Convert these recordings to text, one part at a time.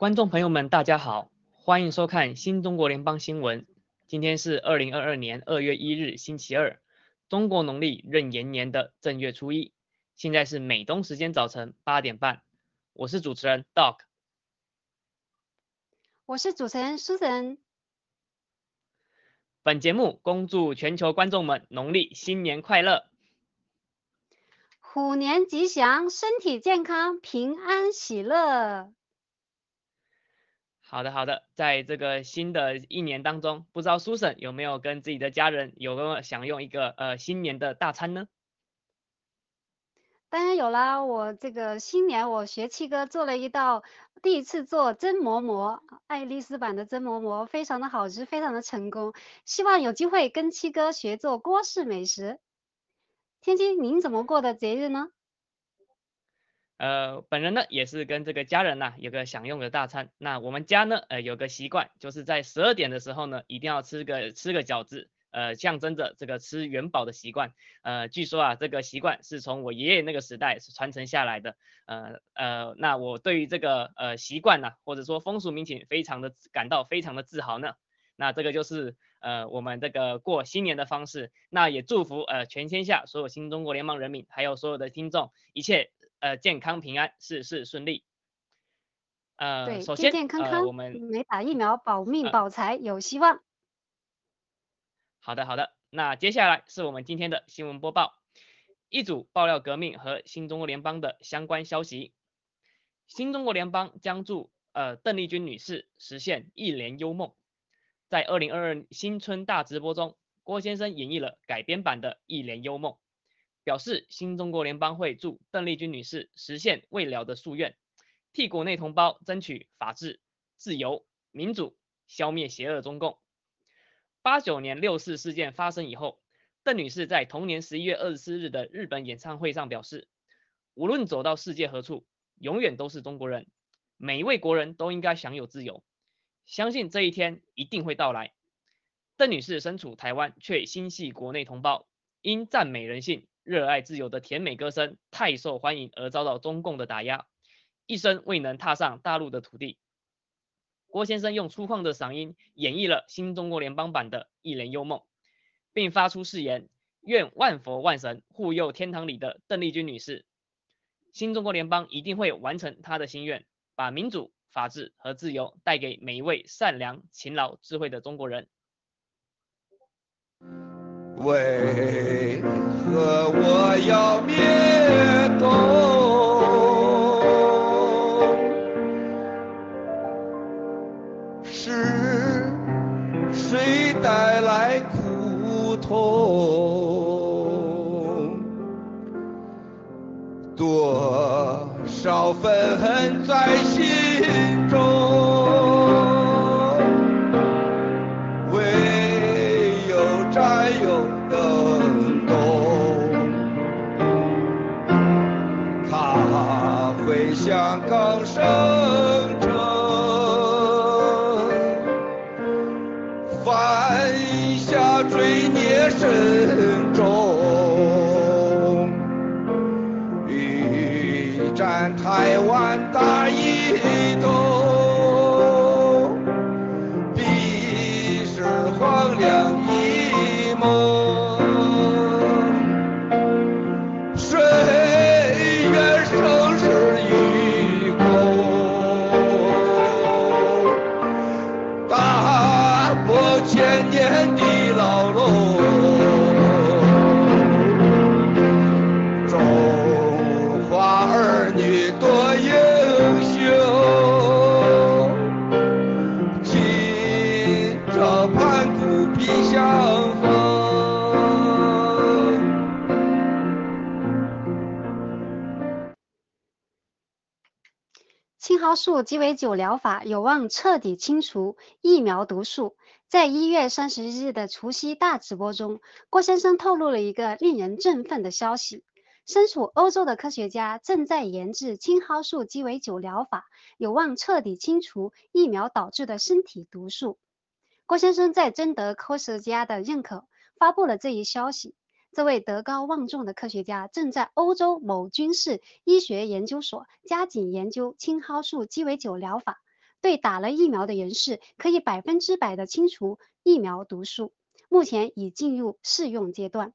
观众朋友们，大家好，欢迎收看新中国联邦新闻。今天是二零二二年二月一日，星期二，中国农历壬寅年的正月初一。现在是美东时间早晨八点半，我是主持人 Doc，我是主持人 Susan。本节目恭祝全球观众们农历新年快乐，虎年吉祥，身体健康，平安喜乐。好的，好的，在这个新的一年当中，不知道 Susan 有没有跟自己的家人有没有享用一个呃新年的大餐呢？当然有啦，我这个新年我学七哥做了一道，第一次做蒸馍馍，爱丽丝版的蒸馍馍，非常的好吃，非常的成功。希望有机会跟七哥学做郭氏美食。天津，您怎么过的节日呢？呃，本人呢也是跟这个家人呐有个享用的大餐。那我们家呢，呃，有个习惯，就是在十二点的时候呢，一定要吃个吃个饺子。呃，象征着这个吃元宝的习惯。呃，据说啊，这个习惯是从我爷爷那个时代是传承下来的。呃呃，那我对于这个呃习惯呢，或者说风俗民情，非常的感到非常的自豪呢。那这个就是呃我们这个过新年的方式。那也祝福呃全天下所有新中国联邦人民，还有所有的听众，一切呃健康平安，事事顺利。呃，首先健健康康，我们没打疫苗，保命保财有希望。好的，好的。那接下来是我们今天的新闻播报，一组爆料革命和新中国联邦的相关消息。新中国联邦将助呃邓丽君女士实现一帘幽梦。在二零二二新春大直播中，郭先生演绎了改编版的一帘幽梦，表示新中国联邦会助邓丽君女士实现未了的夙愿，替国内同胞争取法治、自由、民主，消灭邪恶中共。八九年六四事件发生以后，邓女士在同年十一月二十四日的日本演唱会上表示，无论走到世界何处，永远都是中国人，每一位国人都应该享有自由，相信这一天一定会到来。邓女士身处台湾，却心系国内同胞，因赞美人性、热爱自由的甜美歌声太受欢迎而遭到中共的打压，一生未能踏上大陆的土地。郭先生用粗犷的嗓音演绎了新中国联邦版的《一帘幽梦》，并发出誓言：愿万佛万神护佑天堂里的邓丽君女士，新中国联邦一定会完成她的心愿，把民主、法治和自由带给每一位善良、勤劳、智慧的中国人。为何我要灭东？带来苦痛，多少愤恨在心台湾大一素鸡尾酒疗法有望彻底清除疫苗毒素。在一月三十日的除夕大直播中，郭先生透露了一个令人振奋的消息：身处欧洲的科学家正在研制青蒿素鸡尾酒疗法，有望彻底清除疫苗导致的身体毒素。郭先生在征得科学家的认可，发布了这一消息。这位德高望重的科学家正在欧洲某军事医学研究所加紧研究青蒿素鸡尾酒疗法。对打了疫苗的人士可以百分之百的清除疫苗毒素，目前已进入试用阶段。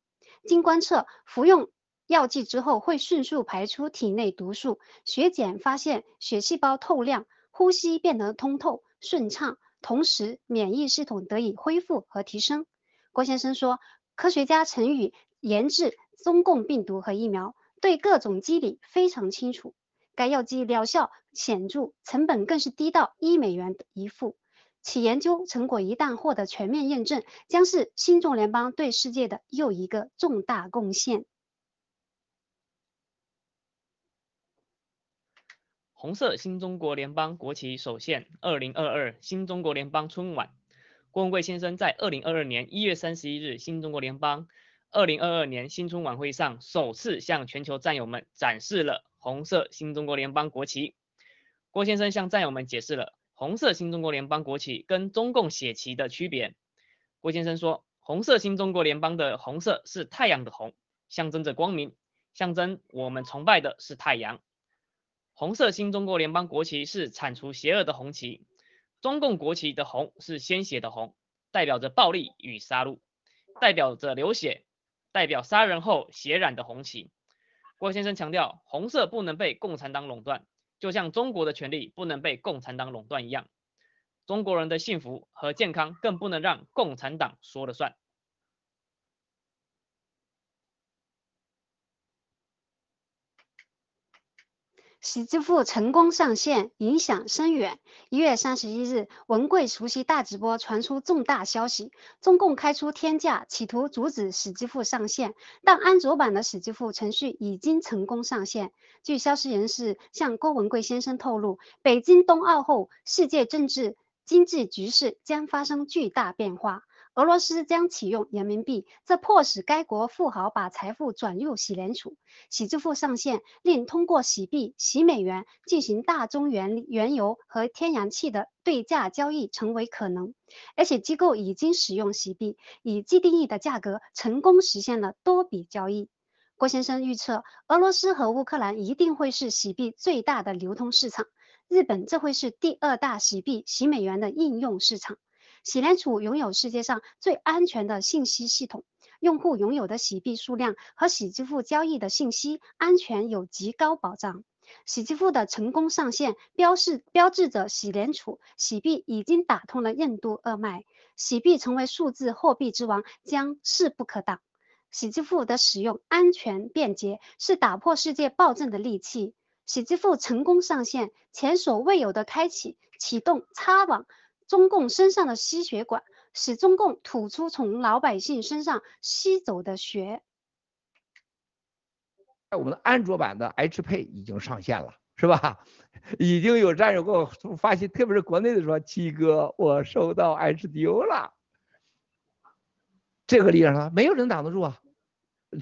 经观测，服用药剂之后会迅速排出体内毒素，血检发现血细胞透亮，呼吸变得通透顺畅，同时免疫系统得以恢复和提升。郭先生说，科学家曾与研制中共病毒和疫苗，对各种机理非常清楚。该药剂疗效显著，成本更是低到一美元一副。其研究成果一旦获得全面验证，将是新中联邦对世界的又一个重大贡献。红色新中国联邦国旗首现，二零二二新中国联邦春晚。郭文贵先生在二零二二年一月三十一日新中国联邦二零二二年新春晚会上，首次向全球战友们展示了红色新中国联邦国旗。郭先生向战友们解释了。红色新中国联邦国旗跟中共血旗的区别，郭先生说，红色新中国联邦的红色是太阳的红，象征着光明，象征我们崇拜的是太阳。红色新中国联邦国旗是铲除邪恶的红旗，中共国旗的红是鲜血的红，代表着暴力与杀戮，代表着流血，代表杀人后血染的红旗。郭先生强调，红色不能被共产党垄断。就像中国的权利不能被共产党垄断一样，中国人的幸福和健康更不能让共产党说了算。史之富成功上线，影响深远。一月三十一日，文贵除夕大直播传出重大消息，中共开出天价，企图阻止史之富上线。但安卓版的史之富程序已经成功上线。据消息人士向郭文贵先生透露，北京冬奥后，世界政治经济局势将发生巨大变化。俄罗斯将启用人民币，这迫使该国富豪把财富转入洗联储。洗支付上线，令通过洗币、洗美元进行大宗原原油和天然气的对价交易成为可能。而且机构已经使用洗币，以既定义的价格成功实现了多笔交易。郭先生预测，俄罗斯和乌克兰一定会是洗币最大的流通市场，日本这会是第二大洗币、洗美元的应用市场。洗联储拥有世界上最安全的信息系统，用户拥有的洗币数量和洗支付交易的信息安全有极高保障。洗支付的成功上线，标示标志着洗联储洗币已经打通了任督二脉，洗币成为数字货币之王将势不可挡。洗支付的使用安全便捷，是打破世界暴政的利器。洗支付成功上线，前所未有的开启启动插网。中共身上的吸血管，使中共吐出从老百姓身上吸走的血。我们的安卓版的 H p 已经上线了，是吧？已经有战友给我发信，特别是国内的说，七哥，我收到 HDO 了。这个力量呢，没有人挡得住啊！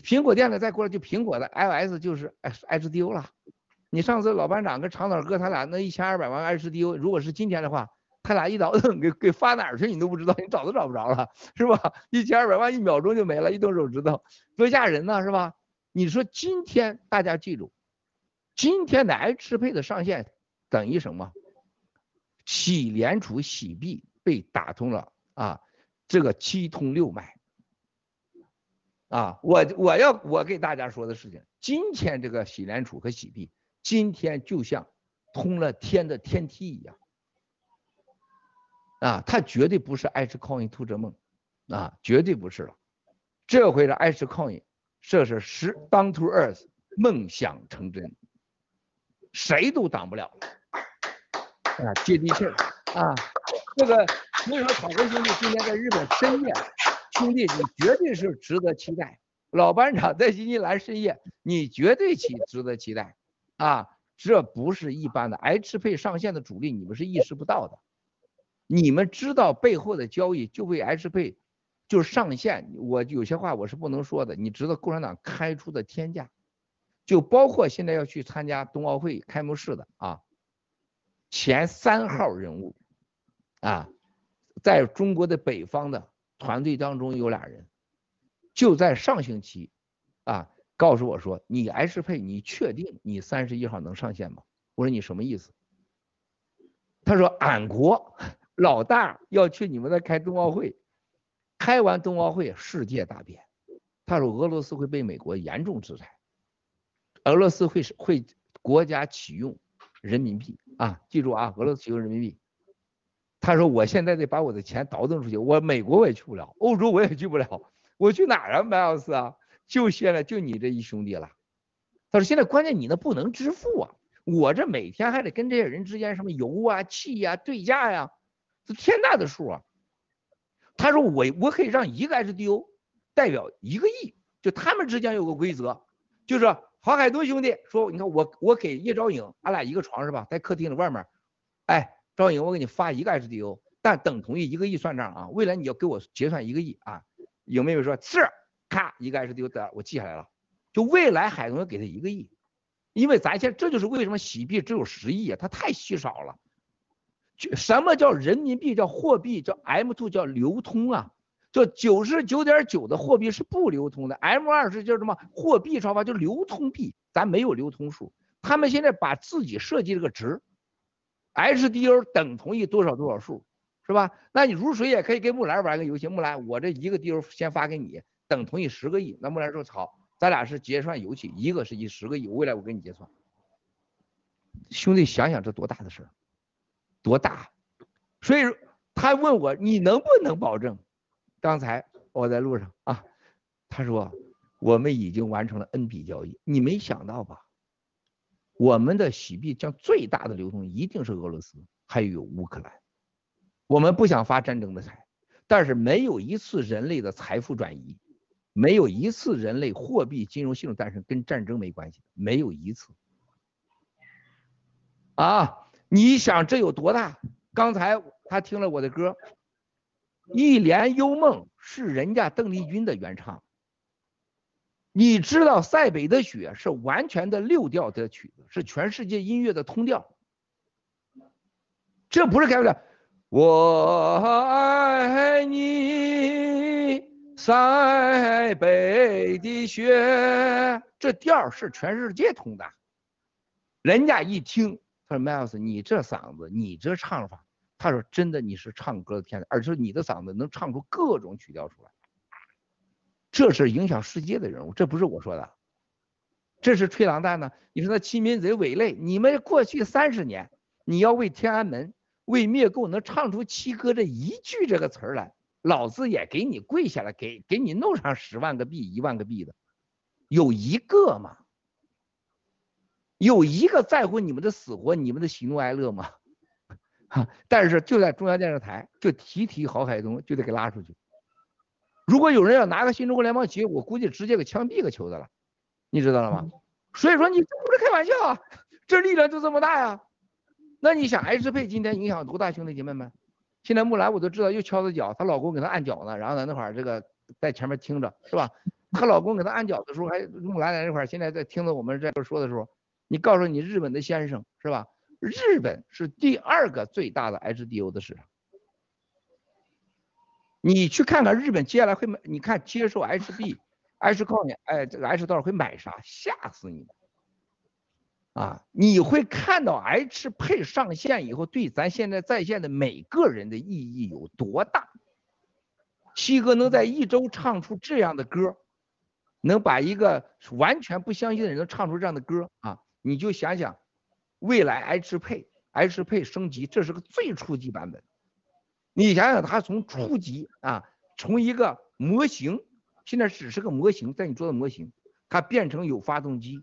苹果店呢，再过来就苹果的 iOS 就是 HDO 了。你上次老班长跟长岛哥他俩那一千二百万 HDO，如果是今天的话。他俩一倒腾给给发哪儿去，你都不知道，你找都找不着了，是吧？一千二百万一秒钟就没了，一动手指头，多吓人呢，是吧？你说今天大家记住，今天的 H 配的上线等于什么？洗联储洗币被打通了啊，这个七通六脉啊！我我要我给大家说的事情，今天这个洗联储和洗币，今天就像通了天的天梯一样。啊，它绝对不是 H coin 突者梦，啊，绝对不是了。这回的 H coin，这是实 down to earth，梦想成真，谁都挡不了。啊，接地气儿啊，这个所以说草根兄弟今天在日本深夜，兄弟你绝对是值得期待。老班长在新西兰深夜，你绝对期值得期待。啊，这不是一般的 H 配上线的主力，你们是意识不到的。你们知道背后的交易就为 H 配，就是上线。我有些话我是不能说的。你知道共产党开出的天价，就包括现在要去参加冬奥会开幕式的啊，前三号人物啊，在中国的北方的团队当中有俩人，就在上星期啊告诉我说，你 H 配你确定你三十一号能上线吗？我说你什么意思？他说俺国老大要去你们那开冬奥会，开完冬奥会世界大变。他说俄罗斯会被美国严重制裁，俄罗斯会是会国家启用人民币啊，记住啊，俄罗斯启用人民币。他说我现在得把我的钱倒腾出去，我美国我也去不了，欧洲我也去不了，我去哪儿啊，麦奥斯啊？就现在就你这一兄弟了。他说现在关键你那不能支付啊，我这每天还得跟这些人之间什么油啊、气呀对价呀，这天大的数啊。他说我我可以让一个 HDO。代表一个亿，就他们之间有个规则，就是郝海东兄弟说，你看我我给叶昭颖，俺俩一个床是吧，在客厅的外面，哎，赵颖，我给你发一个 HDO，但等同于一个亿算账啊，未来你要给我结算一个亿啊。有没有说是，咔一个 HDO 的我记下来了，就未来海东要给他一个亿，因为咱现这就是为什么洗币只有十亿啊，它太稀少了。什么叫人民币叫货币叫 M2 叫流通啊？就九十九点九的货币是不流通的，M 二是叫什么货币超发，就流通币，咱没有流通数。他们现在把自己设计了个值，HDO 等同于多少多少数，是吧？那你如水也可以跟木兰玩个游戏，木兰，我这一个 DO 先发给你，等同于十个亿。那木兰说好，咱俩是结算游戏，一个是一十个亿，未来我给你结算。兄弟，想想这多大的事儿，多大？所以他问我，你能不能保证？刚才我在路上啊，他说我们已经完成了 N 笔交易，你没想到吧？我们的洗币将最大的流通一定是俄罗斯，还有乌克兰。我们不想发战争的财，但是没有一次人类的财富转移，没有一次人类货币金融系统诞生跟战争没关系，没有一次。啊，你想这有多大？刚才他听了我的歌。一帘幽梦是人家邓丽君的原唱，你知道塞北的雪是完全的六调的曲子，是全世界音乐的通调，这不是开玩笑。我爱你，塞北的雪，这调是全世界通的。人家一听，说：“Miles，你这嗓子，你这唱法。”他说：“真的，你是唱歌的天才，而且你的嗓子能唱出各种曲调出来，这是影响世界的人物。这不是我说的，这是吹狼蛋呢。你说那七民贼伪类，你们过去三十年，你要为天安门、为灭共能唱出七哥这一句这个词儿来，老子也给你跪下来，给给你弄上十万个币、一万个币的，有一个吗？有一个在乎你们的死活、你们的喜怒哀乐吗？” 但是就在中央电视台，就提提郝海东，就得给拉出去。如果有人要拿个新中国联邦旗，我估计直接给枪毙个球的了，你知道了吗？所以说你这不是开玩笑啊，这力量就这么大呀。那你想，H 配今天影响多大，兄弟姐妹们？现在木兰我都知道又敲她脚，她老公给她按脚呢，然后在那块儿这个在前面听着，是吧？她老公给她按脚的时候，还木兰在那块儿，现在在听着我们这说的时候，你告诉你日本的先生，是吧？日本是第二个最大的 HDO 的市场，你去看看日本接下来会买，你看接受 HB，H 告诉你，哎，这个 H 到底会买啥？吓死你！啊，你会看到 H 配上线以后，对咱现在在线的每个人的意义有多大？七哥能在一周唱出这样的歌，能把一个完全不相信的人能唱出这样的歌啊，你就想想。未来 H 配 H 配升级，这是个最初级版本。你想想，它从初级啊，从一个模型，现在只是个模型，在你做的模型，它变成有发动机、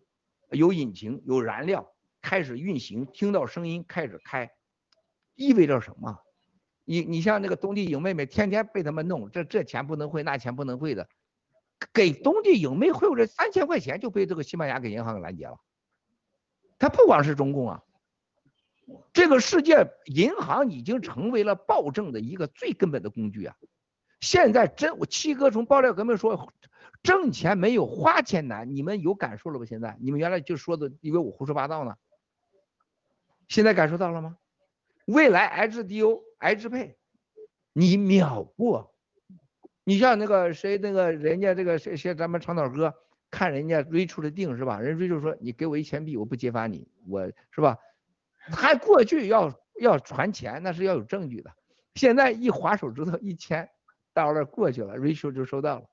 有引擎、有燃料，开始运行，听到声音开始开，意味着什么？你你像那个东帝影妹妹，天天被他们弄，这这钱不能汇，那钱不能汇的，给东帝影妹汇这三千块钱就被这个西班牙给银行给拦截了。它不光是中共啊，这个世界银行已经成为了暴政的一个最根本的工具啊！现在真我七哥从爆料革命说挣钱没有花钱难，你们有感受了吧？现在你们原来就说的以为我胡说八道呢，现在感受到了吗？未来 HDO H 配你秒过，你像那个谁那个人家这个谁谁咱们长岛哥。看人家 Rachel 的定是吧？人 Rachel 说你给我一千币，我不揭发你，我是吧？他过去要要传钱，那是要有证据的。现在一划手指头一千，到那过去了，Rachel 就收到了，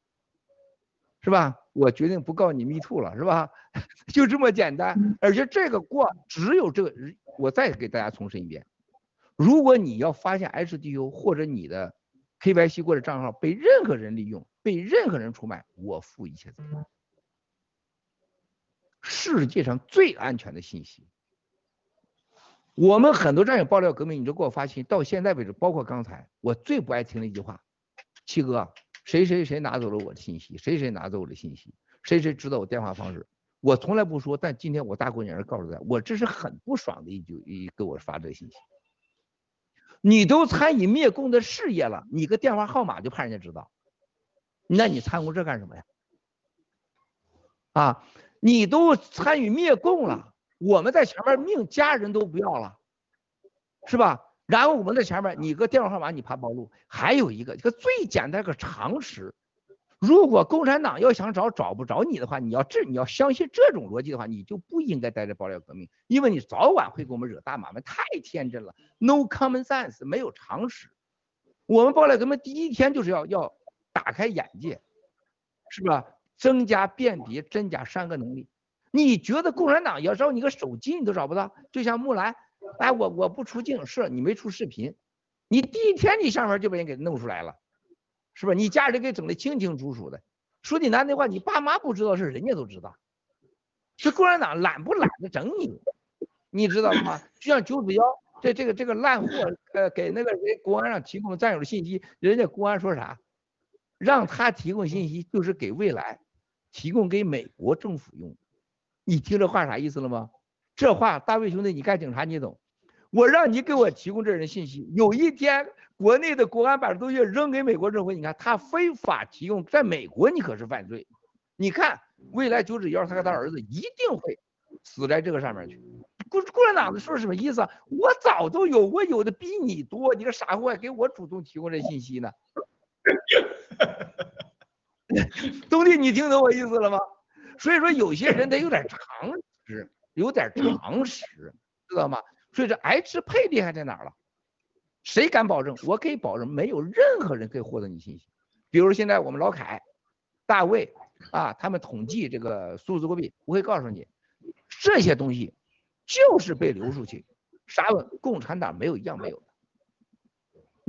是吧？我决定不告你 Me Too 了，是吧？就这么简单。而且这个过只有这个，我再给大家重申一遍，如果你要发现 HDU 或者你的 KYC 或者账号被任何人利用，被任何人出卖，我负一切责任。世界上最安全的信息。我们很多战友爆料革命，你就给我发信息，到现在为止，包括刚才我最不爱听的一句话，七哥，谁谁谁拿走了我的信息，谁谁拿走我的信息，谁谁知道我电话方式，我从来不说，但今天我大过年的告诉大家，我这是很不爽的一句一给我发这个信息。你都参与灭共的事业了，你个电话号码就怕人家知道，那你参与这干什么呀？啊，你都参与灭共了。我们在前面命家人都不要了，是吧？然后我们在前面，你个电话号码你怕暴露？还有一个，一个最简单个常识，如果共产党要想找找不着你的话，你要这你要相信这种逻辑的话，你就不应该待在爆料革命，因为你早晚会给我们惹大麻烦。太天真了，no common sense，没有常识。我们爆料革命第一天就是要要打开眼界，是吧？增加辨别真假三个能力。你觉得共产党要找你个手机你都找不到，就像木兰，哎，我我不出镜，是你没出视频，你第一天你上面就被人给弄出来了，是吧？你家里给整的清清楚楚的，说句难听话，你爸妈不知道是人家都知道，这共产党懒不懒得整你，你知道吗？就像九子幺这这个这个烂货，呃，给那个人公安上提供了战友的信息，人家公安说啥？让他提供信息就是给未来提供给美国政府用。你听这话啥意思了吗？这话，大卫兄弟，你干警察你懂。我让你给我提供这人信息，有一天国内的国安把这东西扔给美国政府，你看他非法提供，在美国你可是犯罪。你看未来九指幺他和他儿子一定会死在这个上面去。共共产党的说什么意思？我早都有，我有的比你多。你个傻货，还给我主动提供这信息呢？兄弟，你听懂我意思了吗？所以说，有些人得有点常识，有点常识，知道吗？所以这 H 配厉害在哪儿了？谁敢保证？我可以保证，没有任何人可以获得你信息。比如现在我们老凯、大卫啊，他们统计这个数字货币，我会告诉你，这些东西就是被流出去，啥共产党没有一样没有。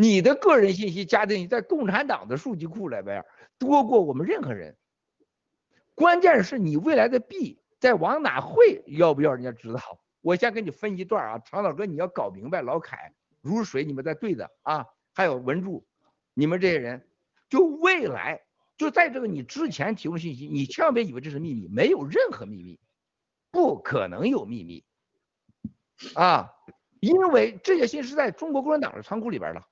你的个人信息加进去，在共产党的数据库里边多过我们任何人。关键是你未来的币在往哪汇，要不要人家知道？我先给你分一段啊，长岛哥，你要搞明白。老凯、如水，你们在对的啊，还有文柱，你们这些人，就未来就在这个你之前提供信息，你千万别以为这是秘密，没有任何秘密，不可能有秘密啊，因为这些信息是在中国共产党的仓库里边了，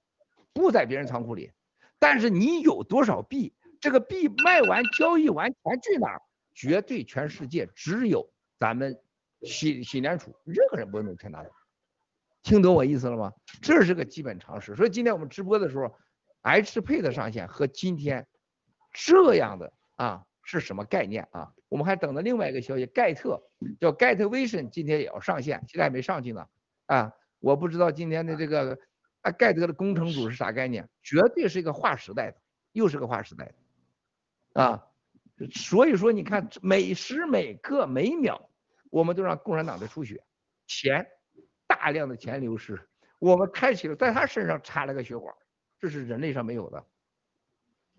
不在别人仓库里。但是你有多少币？这个币卖完、交易完钱去哪儿？绝对全世界只有咱们新新联储，任何人不能去拿走。听懂我意思了吗？这是个基本常识。所以今天我们直播的时候，H 配的上线和今天这样的啊是什么概念啊？我们还等着另外一个消息，盖特叫 Get Vision，今天也要上线，现在还没上去呢啊！我不知道今天的这个啊盖德的工程组是啥概念？绝对是一个划时代的，又是个划时代的。啊，所以说你看，每时每刻每秒，我们都让共产党在出血，钱，大量的钱流失，我们开启了在他身上插了个血管，这是人类上没有的。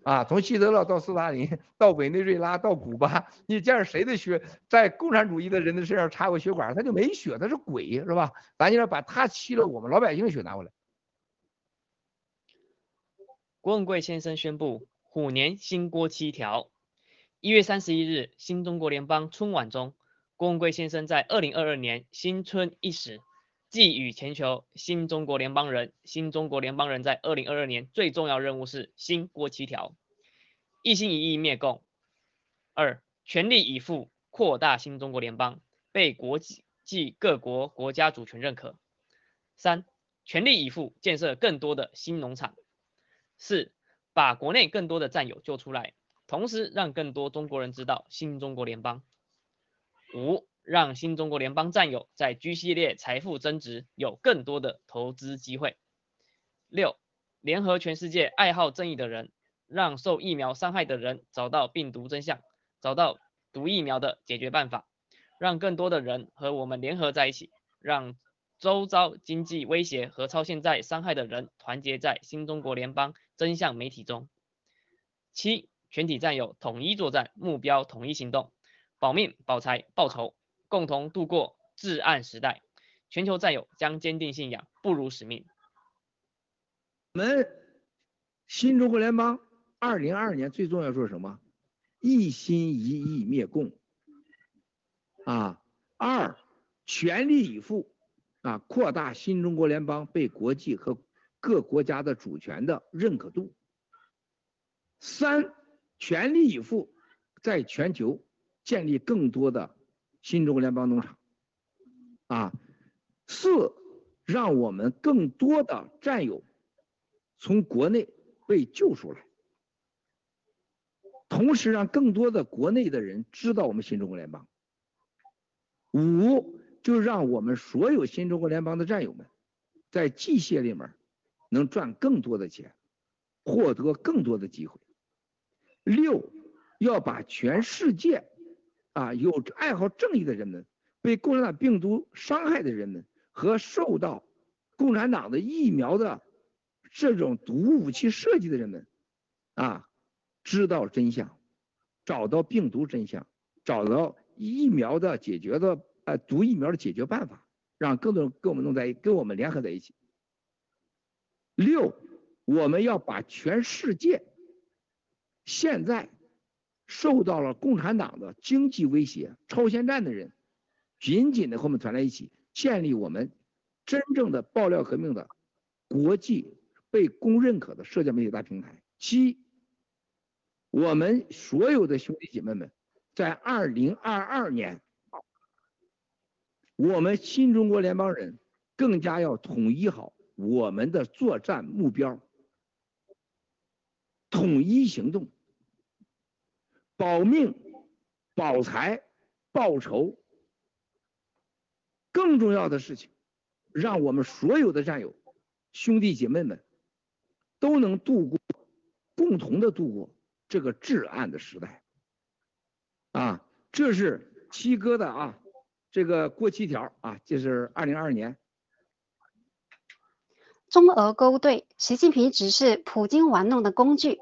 啊，从希特勒到斯大林到委内瑞拉到古巴，你见着谁的血在共产主义的人的身上插过血管，他就没血，他是鬼，是吧？咱就要把他吸了我们老百姓的血拿回来。郭文贵先生宣布。虎年新锅七条。一月三十一日，新中国联邦春晚中，郭文贵先生在二零二二年新春伊始，寄语全球新中国联邦人：新中国联邦人在二零二二年最重要任务是新锅七条，一心一意灭共；二，全力以赴扩大新中国联邦，被国际各国国家主权认可；三，全力以赴建设更多的新农场；四。把国内更多的战友救出来，同时让更多中国人知道新中国联邦。五，让新中国联邦战友在 G 系列财富增值有更多的投资机会。六，联合全世界爱好正义的人，让受疫苗伤害的人找到病毒真相，找到毒疫苗的解决办法，让更多的人和我们联合在一起，让周遭经济威胁和超现在伤害的人团结在新中国联邦真相媒体中。七，全体战友统一作战，目标统一行动，保命、保财、报仇，共同度过至暗时代。全球战友将坚定信仰，不辱使命。我们新中国联邦二零二二年最重要做什么？一心一意灭共。啊，二全力以赴啊，扩大新中国联邦被国际和各国家的主权的认可度。三全力以赴在全球建立更多的新中国联邦农场。啊，四让我们更多的战友。从国内被救出来，同时让更多的国内的人知道我们新中国联邦。五，就让我们所有新中国联邦的战友们，在机械里面能赚更多的钱，获得更多的机会。六，要把全世界啊有爱好正义的人们，被共产党病毒伤害的人们和受到共产党的疫苗的。这种毒武器设计的人们，啊，知道真相，找到病毒真相，找到疫苗的解决的呃毒疫苗的解决办法，让更多人跟我们弄在一跟我们联合在一起。六，我们要把全世界现在受到了共产党的经济威胁、超限战的人，紧紧的和我们团在一起，建立我们真正的爆料革命的国际。被公认可的社交媒体大平台。七，我们所有的兄弟姐妹们，在二零二二年，我们新中国联邦人更加要统一好我们的作战目标，统一行动，保命、保财、报仇。更重要的事情，让我们所有的战友、兄弟姐妹们。都能度过，共同的度过这个至暗的时代，啊，这是七哥的啊，这个过期条啊，就是二零二二年。中俄勾兑，习近平只是普京玩弄的工具。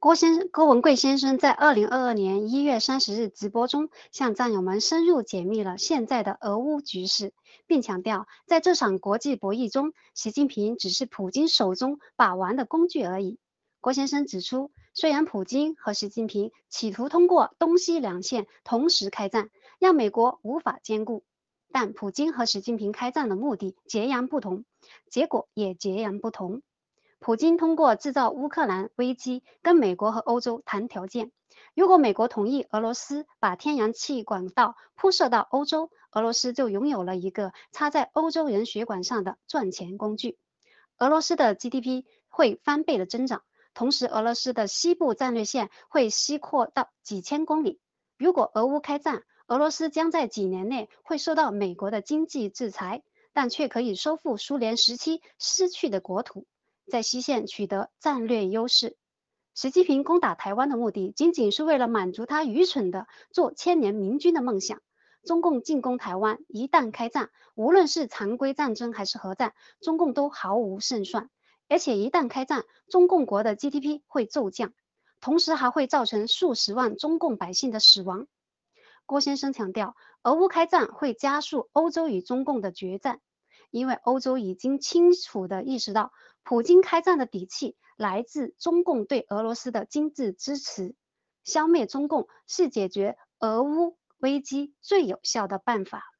郭先郭文贵先生在二零二二年一月三十日直播中，向战友们深入解密了现在的俄乌局势，并强调，在这场国际博弈中，习近平只是普京手中把玩的工具而已。郭先生指出，虽然普京和习近平企图通过东西两线同时开战，让美国无法兼顾，但普京和习近平开战的目的截然不同，结果也截然不同。普京通过制造乌克兰危机，跟美国和欧洲谈条件。如果美国同意俄罗斯把天然气管道铺设到欧洲，俄罗斯就拥有了一个插在欧洲人血管上的赚钱工具。俄罗斯的 GDP 会翻倍的增长，同时俄罗斯的西部战略线会西扩到几千公里。如果俄乌开战，俄罗斯将在几年内会受到美国的经济制裁，但却可以收复苏联时期失去的国土。在西线取得战略优势。习近平攻打台湾的目的，仅仅是为了满足他愚蠢的做千年明君的梦想。中共进攻台湾，一旦开战，无论是常规战争还是核战，中共都毫无胜算。而且一旦开战，中共国的 GDP 会骤降，同时还会造成数十万中共百姓的死亡。郭先生强调，俄乌开战会加速欧洲与中共的决战，因为欧洲已经清楚地意识到。普京开战的底气来自中共对俄罗斯的经济支持，消灭中共是解决俄乌危机最有效的办法。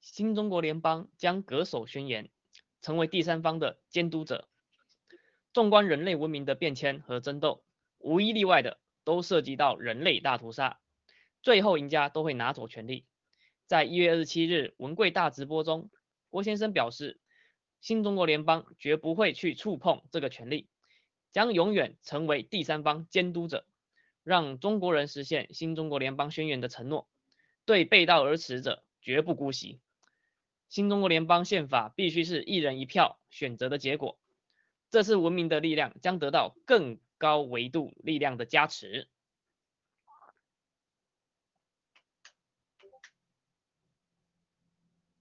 新中国联邦将恪守宣言，成为第三方的监督者。纵观人类文明的变迁和争斗，无一例外的都涉及到人类大屠杀，最后赢家都会拿走权力。在一月二十七日文贵大直播中，郭先生表示，新中国联邦绝不会去触碰这个权利，将永远成为第三方监督者。让中国人实现新中国联邦宣言的承诺，对背道而驰者绝不姑息。新中国联邦宪法必须是一人一票选择的结果，这次文明的力量将得到更高维度力量的加持。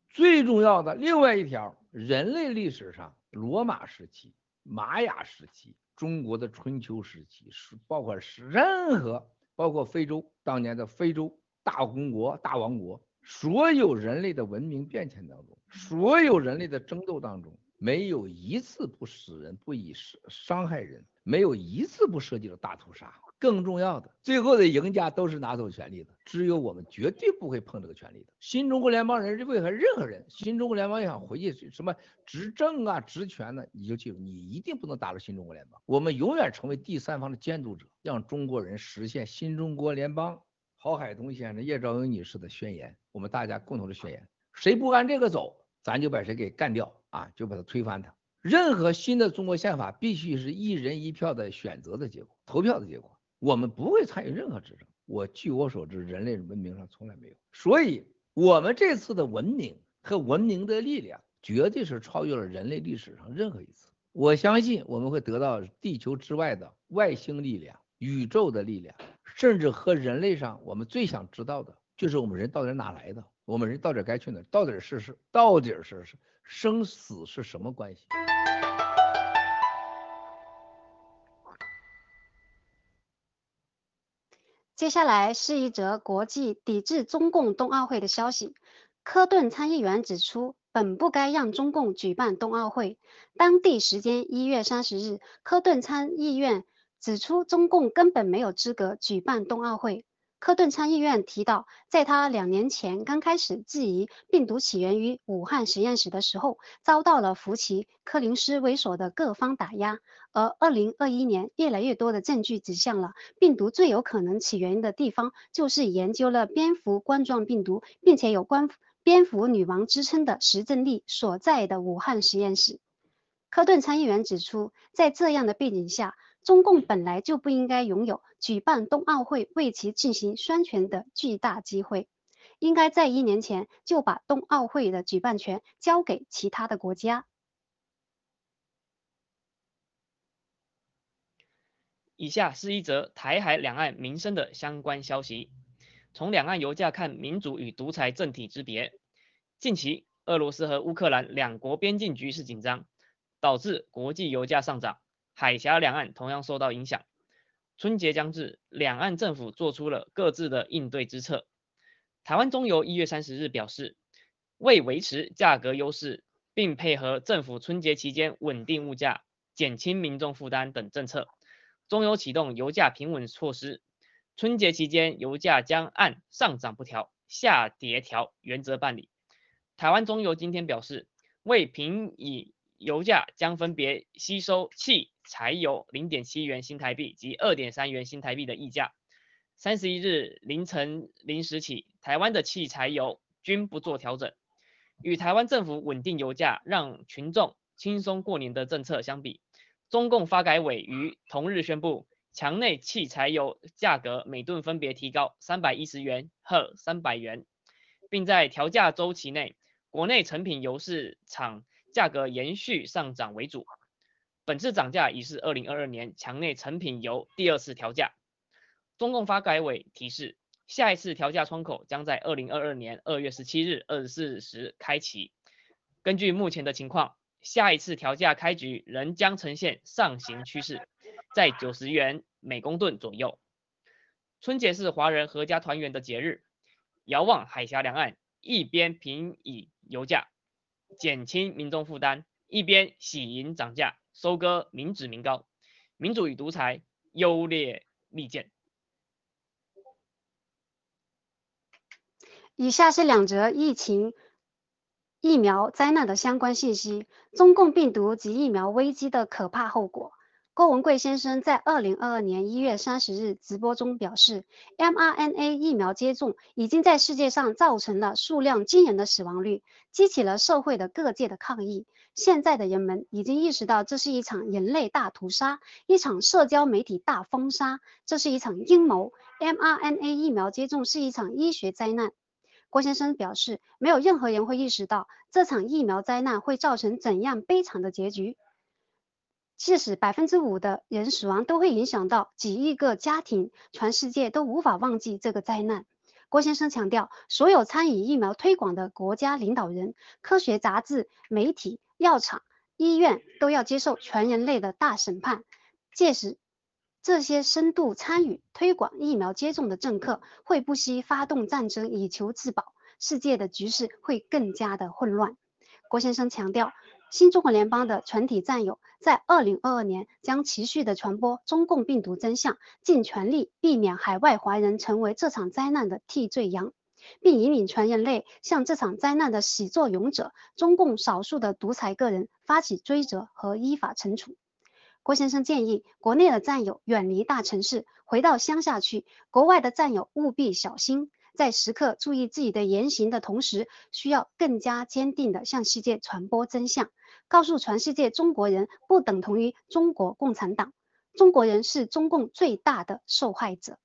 最重要的另外一条，人类历史上，罗马时期、玛雅时期、中国的春秋时期，是包括是任何，包括非洲当年的非洲大公国、大王国，所有人类的文明变迁当中，所有人类的争斗当中，没有一次不死人、不以伤害人，没有一次不涉及到大屠杀。更重要的，最后的赢家都是拿走权力的，只有我们绝对不会碰这个权力的。新中国联邦人为何任何人，新中国联邦想回去什么执政啊、职权呢？你就记住，你一定不能打入新中国联邦。我们永远成为第三方的监督者，让中国人实现新中国联邦。郝海东先生、叶兆英女士的宣言，我们大家共同的宣言，谁不按这个走，咱就把谁给干掉啊，就把它推翻它。任何新的中国宪法必须是一人一票的选择的结果，投票的结果。我们不会参与任何执政。我据我所知，人类文明上从来没有。所以，我们这次的文明和文明的力量，绝对是超越了人类历史上任何一次。我相信我们会得到地球之外的外星力量、宇宙的力量，甚至和人类上我们最想知道的，就是我们人到底哪来的？我们人到底该去哪？到底是是到底是是生死是什么关系？接下来是一则国际抵制中共冬奥会的消息。科顿参议员指出，本不该让中共举办冬奥会。当地时间一月三十日，科顿参议院指出，中共根本没有资格举办冬奥会。科顿参议院提到，在他两年前刚开始质疑病毒起源于武汉实验室的时候，遭到了福奇、柯林斯为首的各方打压。而2021年，越来越多的证据指向了病毒最有可能起源的地方，就是研究了蝙蝠冠状病毒，并且有关蝙蝠女王之称的石正丽所在的武汉实验室。科顿参议员指出，在这样的背景下，中共本来就不应该拥有举办冬奥会为其进行宣传的巨大机会，应该在一年前就把冬奥会的举办权交给其他的国家。以下是一则台海两岸民生的相关消息。从两岸油价看民主与独裁政体之别。近期，俄罗斯和乌克兰两国边境局势紧张，导致国际油价上涨。海峡两岸同样受到影响。春节将至，两岸政府做出了各自的应对之策。台湾中油一月三十日表示，为维持价格优势，并配合政府春节期间稳定物价、减轻民众负担等政策，中油启动油价平稳措施。春节期间，油价将按上涨不调、下跌调原则办理。台湾中油今天表示，为平以油价将分别吸收汽。柴油零点七元新台币及二点三元新台币的溢价。三十一日凌晨零时起，台湾的汽柴油均不做调整。与台湾政府稳定油价、让群众轻松过年的政策相比，中共发改委于同日宣布，墙内汽柴油价格每吨分别提高三百一十元和三百元，并在调价周期内，国内成品油市场价格延续上涨为主。本次涨价已是二零二二年墙内成品油第二次调价。中共发改委提示，下一次调价窗口将在二零二二年二月十七日二十四时开启。根据目前的情况，下一次调价开局仍将呈现上行趋势，在九十元每公吨左右。春节是华人合家团圆的节日，遥望海峡两岸，一边平以油价，减轻民众负担，一边喜迎涨价。收割民脂民膏，民主与独裁优劣利见。以下是两则疫情疫苗灾难的相关信息：中共病毒及疫苗危机的可怕后果。郭文贵先生在二零二二年一月三十日直播中表示，mRNA 疫苗接种已经在世界上造成了数量惊人的死亡率，激起了社会的各界的抗议。现在的人们已经意识到，这是一场人类大屠杀，一场社交媒体大封杀，这是一场阴谋。mRNA 疫苗接种是一场医学灾难。郭先生表示，没有任何人会意识到这场疫苗灾难会造成怎样悲惨的结局。即使百分之五的人死亡，都会影响到几亿个家庭，全世界都无法忘记这个灾难。郭先生强调，所有参与疫苗推广的国家领导人、科学杂志、媒体、药厂、医院都要接受全人类的大审判。届时，这些深度参与推广疫苗接种的政客会不惜发动战争以求自保，世界的局势会更加的混乱。郭先生强调。新中国联邦的全体战友在二零二二年将持续的传播中共病毒真相，尽全力避免海外华人成为这场灾难的替罪羊，并引领全人类向这场灾难的始作俑者——中共少数的独裁个人发起追责和依法惩处。郭先生建议，国内的战友远离大城市，回到乡下去；国外的战友务必小心。在时刻注意自己的言行的同时，需要更加坚定地向世界传播真相，告诉全世界中国人不等同于中国共产党，中国人是中共最大的受害者。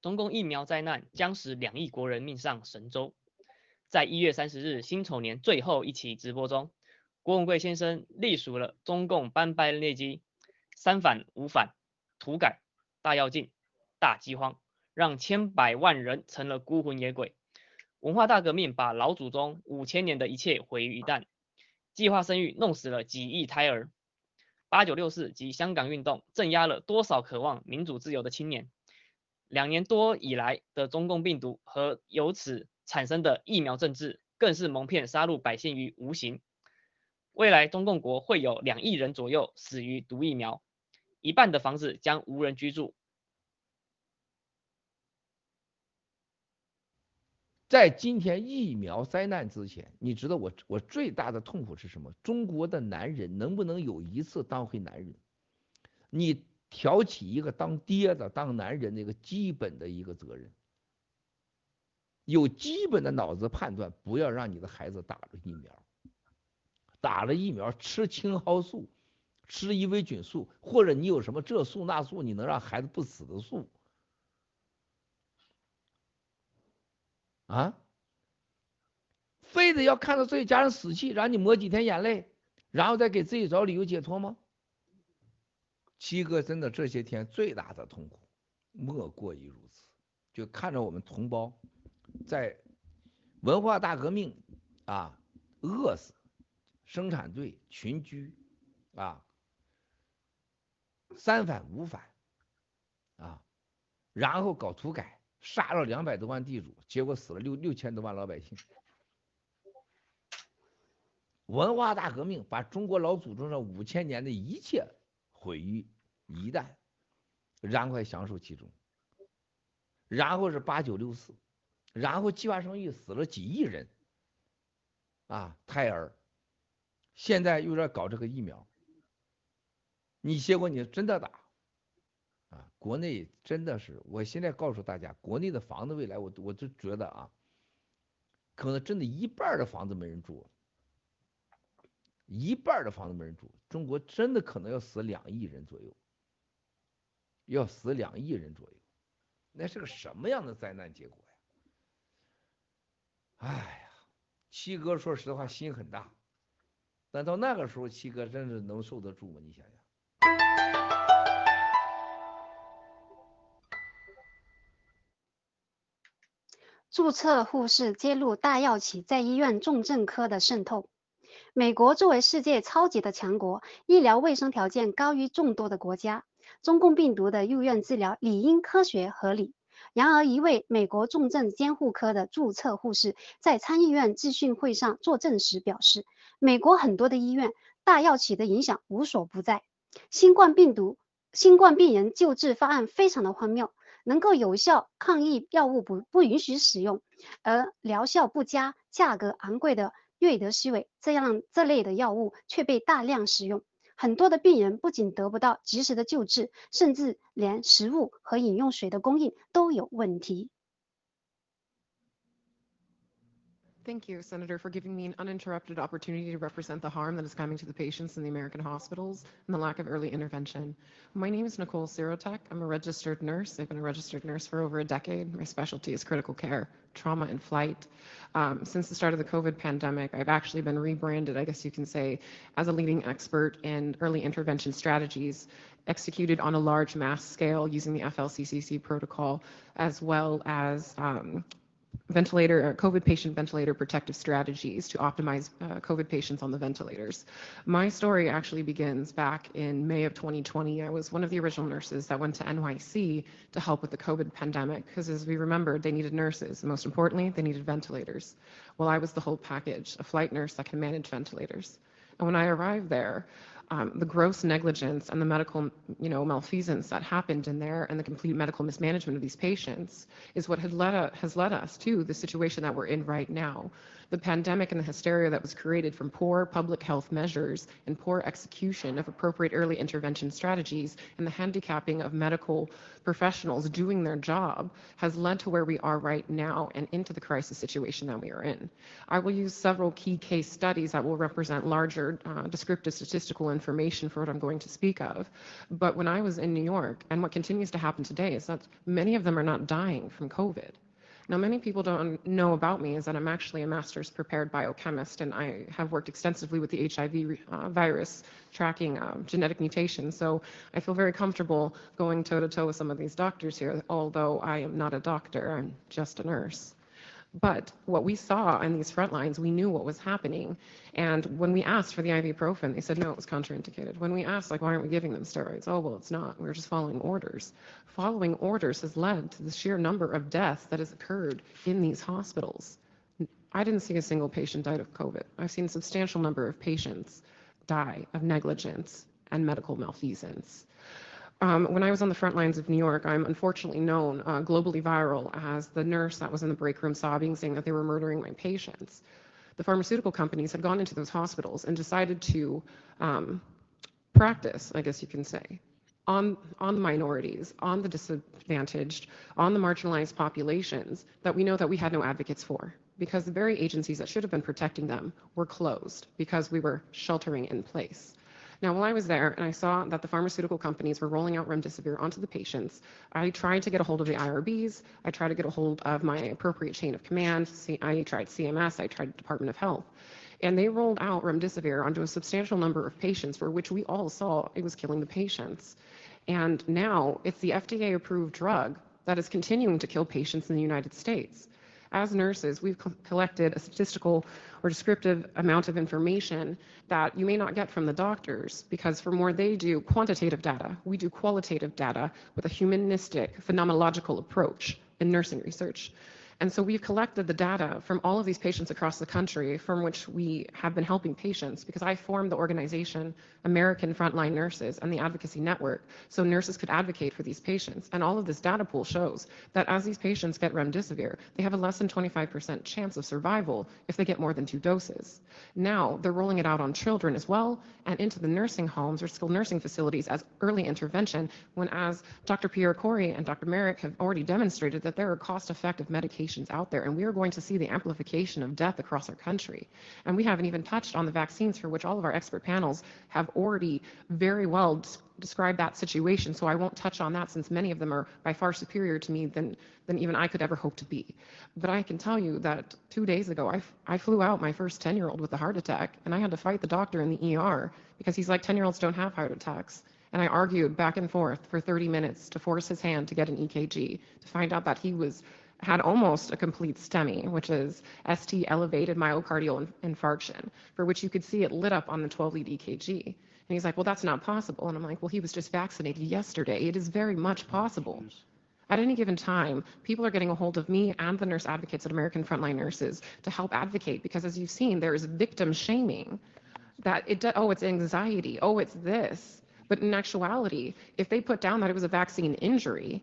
中共疫苗灾难将使两亿国人命丧神州。在一月三十日辛丑年最后一期直播中，郭文贵先生隶属了中共班班劣迹，三反五反，土改。大跃进、大饥荒，让千百万人成了孤魂野鬼。文化大革命把老祖宗五千年的一切毁于一旦。计划生育弄死了几亿胎儿。八九六四及香港运动镇压了多少渴望民主自由的青年。两年多以来的中共病毒和由此产生的疫苗政治，更是蒙骗杀戮百姓于无形。未来中共国会有两亿人左右死于毒疫苗。一半的房子将无人居住。在今天疫苗灾难之前，你知道我我最大的痛苦是什么？中国的男人能不能有一次当回男人？你挑起一个当爹的、当男人的一个基本的一个责任，有基本的脑子判断，不要让你的孩子打了疫苗，打了疫苗吃青蒿素。吃伊维菌素，或者你有什么这素那素，你能让孩子不死的素啊？非得要看到自己家人死去，让你抹几天眼泪，然后再给自己找理由解脱吗？七哥真的这些天最大的痛苦莫过于如此，就看着我们同胞在文化大革命啊饿死，生产队群居啊。三反五反，啊，然后搞土改，杀了两百多万地主，结果死了六六千多万老百姓。文化大革命把中国老祖宗这五千年的一切毁于一旦，然后享受其中。然后是八九六四，然后计划生育死了几亿人，啊，胎儿，现在又在搞这个疫苗。你结果你真的打，啊，国内真的是，我现在告诉大家，国内的房子未来，我我就觉得啊，可能真的一半的房子没人住，一半的房子没人住，中国真的可能要死两亿人左右，要死两亿人左右，那是个什么样的灾难结果呀？哎呀，七哥说实话心很大，但到那个时候，七哥真是能受得住吗？你想想。注册护士揭露大药企在医院重症科的渗透。美国作为世界超级的强国，医疗卫生条件高于众多的国家，中共病毒的入院治疗理应科学合理。然而，一位美国重症监护科的注册护士在参议院质询会上作证时表示，美国很多的医院大药企的影响无所不在。新冠病毒、新冠病人救治方案非常的荒谬，能够有效抗疫药物不不允许使用，而疗效不佳、价格昂贵的瑞德西韦这样这类的药物却被大量使用。很多的病人不仅得不到及时的救治，甚至连食物和饮用水的供应都有问题。Thank you, Senator, for giving me an uninterrupted opportunity to represent the harm that is coming to the patients in the American hospitals and the lack of early intervention. My name is Nicole Sirotek. I'm a registered nurse. I've been a registered nurse for over a decade. My specialty is critical care, trauma, and flight. Um, since the start of the COVID pandemic, I've actually been rebranded, I guess you can say, as a leading expert in early intervention strategies executed on a large mass scale using the FLCCC protocol, as well as um, ventilator, uh, COVID patient ventilator protective strategies to optimize uh, COVID patients on the ventilators. My story actually begins back in May of 2020. I was one of the original nurses that went to NYC to help with the COVID pandemic because, as we remembered, they needed nurses. Most importantly, they needed ventilators. Well, I was the whole package, a flight nurse that can manage ventilators. And when I arrived there, um, the gross negligence and the medical, you know, malfeasance that happened in there and the complete medical mismanagement of these patients is what had led has led us to the situation that we're in right now. The pandemic and the hysteria that was created from poor public health measures and poor execution of appropriate early intervention strategies and the handicapping of medical professionals doing their job has led to where we are right now and into the crisis situation that we are in. I will use several key case studies that will represent larger uh, descriptive statistical information for what I'm going to speak of. But when I was in New York, and what continues to happen today is that many of them are not dying from COVID. Now, many people don't know about me is that I'm actually a master's prepared biochemist, and I have worked extensively with the HIV uh, virus, tracking um, genetic mutations. So I feel very comfortable going toe to toe with some of these doctors here, although I am not a doctor, I'm just a nurse. But what we saw on these front lines, we knew what was happening. And when we asked for the ibuprofen, they said, no, it was contraindicated. When we asked, like, why aren't we giving them steroids? Oh, well, it's not. We are just following orders. Following orders has led to the sheer number of deaths that has occurred in these hospitals. I didn't see a single patient died of COVID. I've seen a substantial number of patients die of negligence and medical malfeasance. Um, when I was on the front lines of New York, I'm unfortunately known uh, globally viral as the nurse that was in the break room sobbing, saying that they were murdering my patients. The pharmaceutical companies had gone into those hospitals and decided to um, practice, I guess you can say, on, on the minorities, on the disadvantaged, on the marginalized populations that we know that we had no advocates for because the very agencies that should have been protecting them were closed because we were sheltering in place. Now, while I was there and I saw that the pharmaceutical companies were rolling out remdesivir onto the patients, I tried to get a hold of the IRBs. I tried to get a hold of my appropriate chain of command. I tried CMS. I tried Department of Health. And they rolled out remdesivir onto a substantial number of patients for which we all saw it was killing the patients. And now it's the FDA approved drug that is continuing to kill patients in the United States as nurses, we've co collected a statistical or descriptive amount of information that you may not get from the doctors because for more they do quantitative data, we do qualitative data with a humanistic phenomenological approach in nursing research. And so we've collected the data from all of these patients across the country from which we have been helping patients because I formed the organization American Frontline Nurses and the Advocacy Network so nurses could advocate for these patients. And all of this data pool shows that as these patients get remdesivir, they have a less than 25% chance of survival if they get more than two doses. Now they're rolling it out on children as well and into the nursing homes or skilled nursing facilities as early intervention when as Dr. Pierre Corey and Dr. Merrick have already demonstrated that there are cost-effective medications medications out there, and we are going to see the amplification of death across our country. And we haven't even touched on the vaccines for which all of our expert panels have already very well described that situation. So I won't touch on that since many of them are by far superior to me than, than even I could ever hope to be. But I can tell you that two days ago, I, I flew out my first 10 year old with a heart attack, and I had to fight the doctor in the ER because he's like 10 year olds don't have heart attacks. And I argued back and forth for 30 minutes to force his hand to get an EKG to find out that he was had almost a complete STEMI, which is ST elevated myocardial infarction, for which you could see it lit up on the 12 lead EKG. And he's like, well, that's not possible. And I'm like, well, he was just vaccinated yesterday. It is very much oh, possible. At any given time, people are getting a hold of me and the nurse advocates at American Frontline Nurses to help advocate because, as you've seen, there is victim shaming that it, does, oh, it's anxiety, oh, it's this. But in actuality, if they put down that it was a vaccine injury,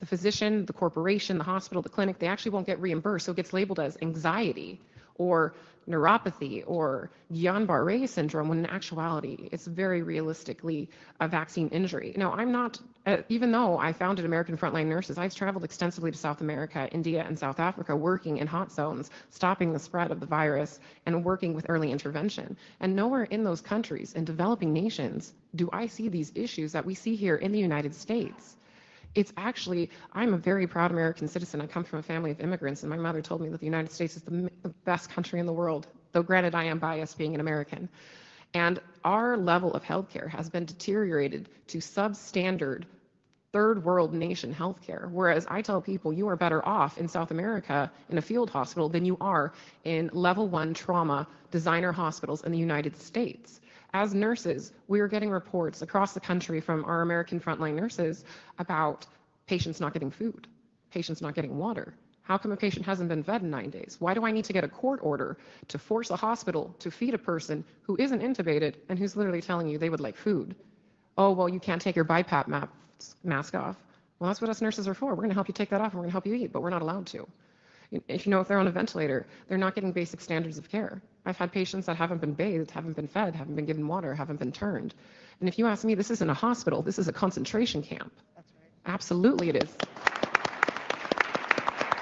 the physician, the corporation, the hospital, the clinic, they actually won't get reimbursed. So it gets labeled as anxiety or neuropathy or Guillain-Barré syndrome when in actuality it's very realistically a vaccine injury. Now, I'm not, uh, even though I founded American Frontline Nurses, I've traveled extensively to South America, India, and South Africa working in hot zones, stopping the spread of the virus and working with early intervention. And nowhere in those countries, in developing nations, do I see these issues that we see here in the United States it's actually, I'm a very proud American citizen. I come from a family of immigrants, and my mother told me that the United States is the, best country in the world, though granted, I am biased being an American. And our level of healthcare has been deteriorated to substandard third world nation healthcare. Whereas I tell people you are better off in South America in a field hospital than you are in level one trauma designer hospitals in the United States as nurses, we are getting reports across the country from our American frontline nurses about patients not getting food, patients not getting water. How come a patient hasn't been fed in nine days? Why do I need to get a court order to force a hospital to feed a person who isn't intubated and who's literally telling you they would like food? Oh, well, you can't take your BiPAP mask off. Well, that's what us nurses are for. We're going to help you take that off and we're going to help you eat, but we're not allowed to. If you know if they're on a ventilator, they're not getting basic standards of care. I've had patients that haven't been bathed, haven't been fed, haven't been given water, haven't been turned. And if you ask me, this isn't a hospital, this is a concentration camp. That's right. Absolutely it is.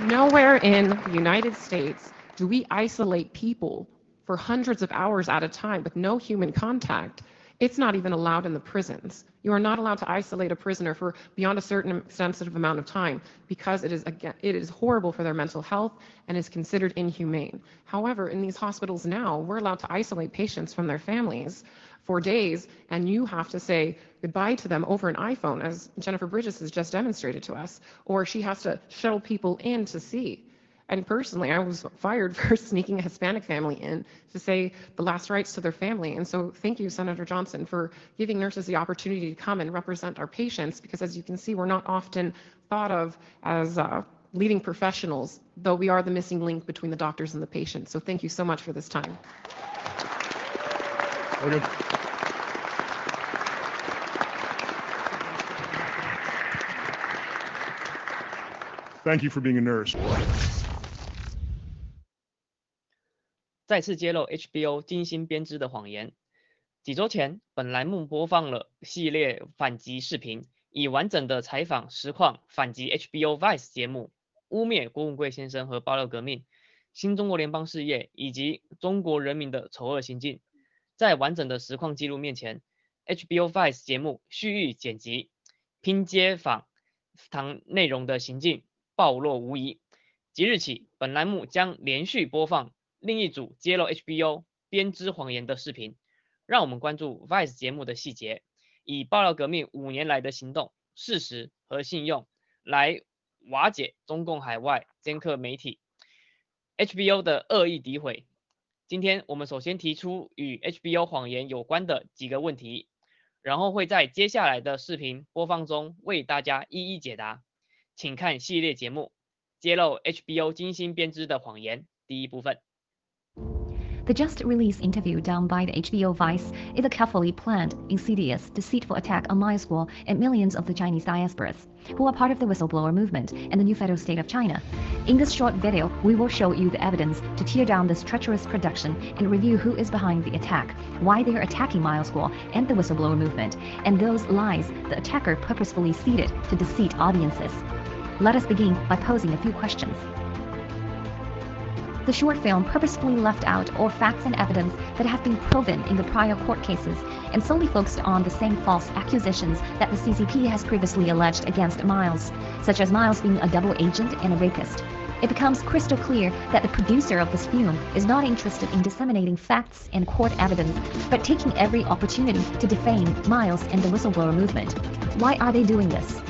Nowhere in the United States do we isolate people for hundreds of hours at a time with no human contact it's not even allowed in the prisons. You are not allowed to isolate a prisoner for beyond a certain sensitive amount of time because it is again it is horrible for their mental health and is considered inhumane. However, in these hospitals now, we're allowed to isolate patients from their families for days and you have to say goodbye to them over an iPhone as Jennifer Bridges has just demonstrated to us or she has to shuttle people in to see. And personally, I was fired for sneaking a Hispanic family in to say the last rites to their family. And so thank you, Senator Johnson, for giving nurses the opportunity to come and represent our patients, because as you can see, we're not often thought of as uh, leading professionals, though we are the missing link between the doctors and the patients. So thank you so much for this time. Thank you for being a nurse. 再次揭露 HBO 精心编织的谎言。几周前，本栏目播放了系列反击视频，以完整的采访实况反击 HBO Vice 节目污蔑郭文贵先生和爆料革命、新中国联邦事业以及中国人民的丑恶行径。在完整的实况记录面前，HBO Vice 节目蓄意剪辑、拼接访谈内容的行径暴露无遗。即日起，本栏目将连续播放。另一组揭露 HBO 编织谎言的视频，让我们关注 Vice 节目的细节，以爆料革命五年来的行动、事实和信用来瓦解中共海外监客媒体 HBO 的恶意诋毁。今天我们首先提出与 HBO 谎言有关的几个问题，然后会在接下来的视频播放中为大家一一解答。请看系列节目《揭露 HBO 精心编织的谎言》第一部分。The just released interview done by the HBO Vice is a carefully planned, insidious, deceitful attack on my school and millions of the Chinese diasporas, who are part of the whistleblower movement and the new federal state of China. In this short video, we will show you the evidence to tear down this treacherous production and review who is behind the attack, why they are attacking my school and the whistleblower movement, and those lies the attacker purposefully seeded to deceive audiences. Let us begin by posing a few questions. The short film purposefully left out all facts and evidence that have been proven in the prior court cases and solely focused on the same false accusations that the CCP has previously alleged against Miles, such as Miles being a double agent and a rapist. It becomes crystal clear that the producer of this film is not interested in disseminating facts and court evidence, but taking every opportunity to defame Miles and the whistleblower movement. Why are they doing this?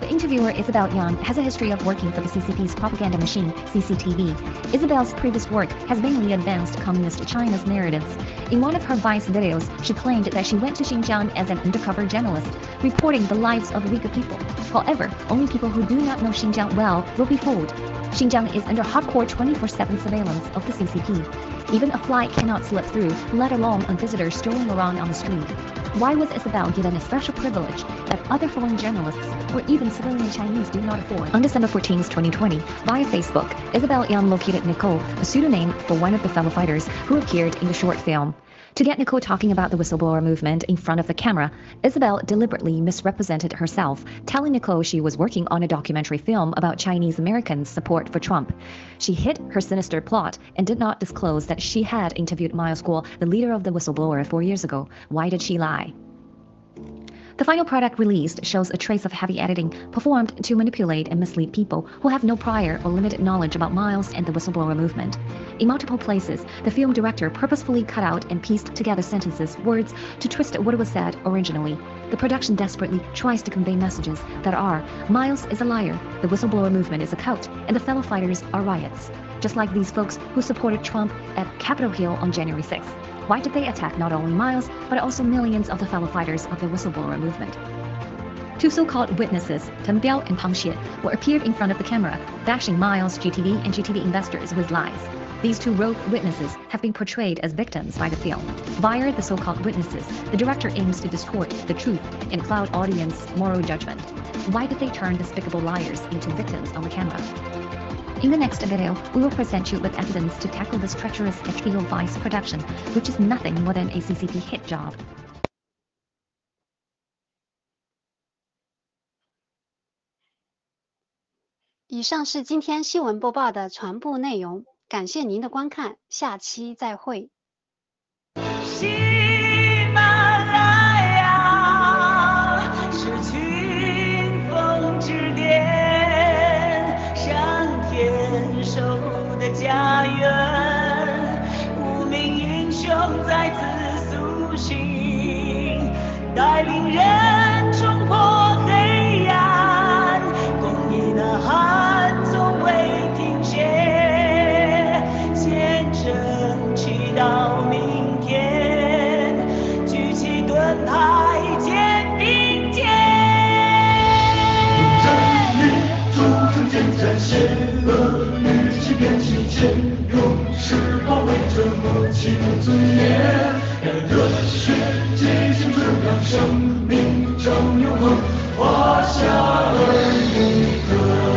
The interviewer Isabel Young has a history of working for the CCP's propaganda machine, CCTV. Isabel's previous work has mainly advanced communist China's narratives. In one of her Vice videos, she claimed that she went to Xinjiang as an undercover journalist, reporting the lives of Uyghur people. However, only people who do not know Xinjiang well will be fooled. Xinjiang is under hardcore 24-7 surveillance of the CCP. Even a fly cannot slip through, let alone a visitor strolling around on the street. Why was Isabel given a special privilege that other foreign journalists or even civilian Chinese do not afford? On December 14, 2020, via Facebook, Isabel Young located Nicole, a pseudonym for one of the fellow fighters who appeared in the short film. To get Nicole talking about the whistleblower movement in front of the camera, Isabel deliberately misrepresented herself, telling Nicole she was working on a documentary film about Chinese Americans' support for Trump. She hid her sinister plot and did not disclose that she had interviewed Miles Guo, the leader of the whistleblower, four years ago. Why did she lie? The final product released shows a trace of heavy editing performed to manipulate and mislead people who have no prior or limited knowledge about Miles and the whistleblower movement. In multiple places, the film director purposefully cut out and pieced together sentences, words, to twist what was said originally. The production desperately tries to convey messages that are Miles is a liar, the whistleblower movement is a cult, and the fellow fighters are riots. Just like these folks who supported Trump at Capitol Hill on January 6th. Why did they attack not only Miles, but also millions of the fellow fighters of the whistleblower movement? Two so-called witnesses, Tan Biao and Pang Xie, were appeared in front of the camera, bashing Miles, GTV, and GTV investors with lies. These two rogue witnesses have been portrayed as victims by the film. Via the so-called witnesses, the director aims to distort the truth and cloud audience moral judgment. Why did they turn despicable liars into victims on the camera? In the next video, we will present you with evidence to tackle this treacherous HBO Vice production, which is nothing more than a CCP hit job. 以上是今天新闻播报的全部内容，感谢您的观看，下期再会。 骗其间，勇士保卫着母亲尊严。让热血激情春让生命正永恒，华夏儿女歌。